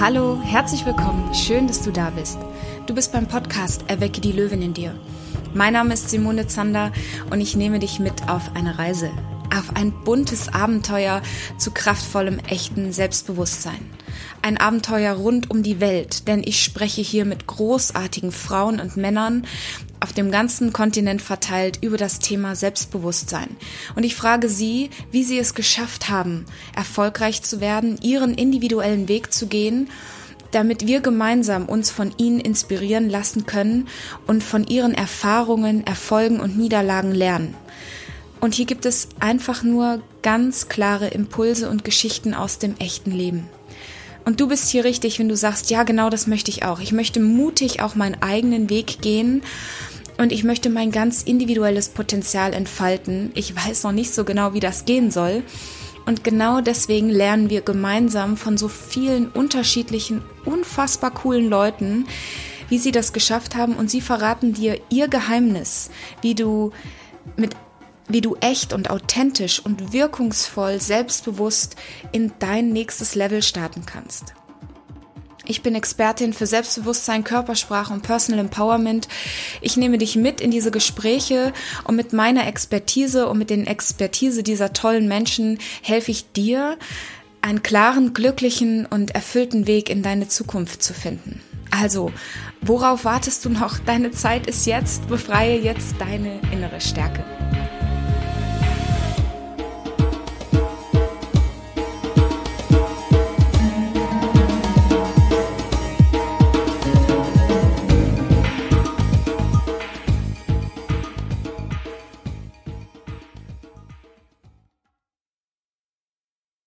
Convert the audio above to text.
Hallo, herzlich willkommen. Schön, dass du da bist. Du bist beim Podcast Erwecke die Löwin in dir. Mein Name ist Simone Zander und ich nehme dich mit auf eine Reise, auf ein buntes Abenteuer zu kraftvollem, echten Selbstbewusstsein. Ein Abenteuer rund um die Welt, denn ich spreche hier mit großartigen Frauen und Männern auf dem ganzen Kontinent verteilt über das Thema Selbstbewusstsein. Und ich frage Sie, wie Sie es geschafft haben, erfolgreich zu werden, Ihren individuellen Weg zu gehen damit wir gemeinsam uns von ihnen inspirieren lassen können und von ihren Erfahrungen, Erfolgen und Niederlagen lernen. Und hier gibt es einfach nur ganz klare Impulse und Geschichten aus dem echten Leben. Und du bist hier richtig, wenn du sagst, ja, genau das möchte ich auch. Ich möchte mutig auch meinen eigenen Weg gehen und ich möchte mein ganz individuelles Potenzial entfalten. Ich weiß noch nicht so genau, wie das gehen soll. Und genau deswegen lernen wir gemeinsam von so vielen unterschiedlichen, unfassbar coolen Leuten, wie sie das geschafft haben und sie verraten dir ihr Geheimnis, wie du mit wie du echt und authentisch und wirkungsvoll selbstbewusst in dein nächstes Level starten kannst. Ich bin Expertin für Selbstbewusstsein, Körpersprache und Personal Empowerment. Ich nehme dich mit in diese Gespräche und mit meiner Expertise und mit den Expertise dieser tollen Menschen helfe ich dir, einen klaren, glücklichen und erfüllten Weg in deine Zukunft zu finden. Also, worauf wartest du noch? Deine Zeit ist jetzt. Befreie jetzt deine innere Stärke.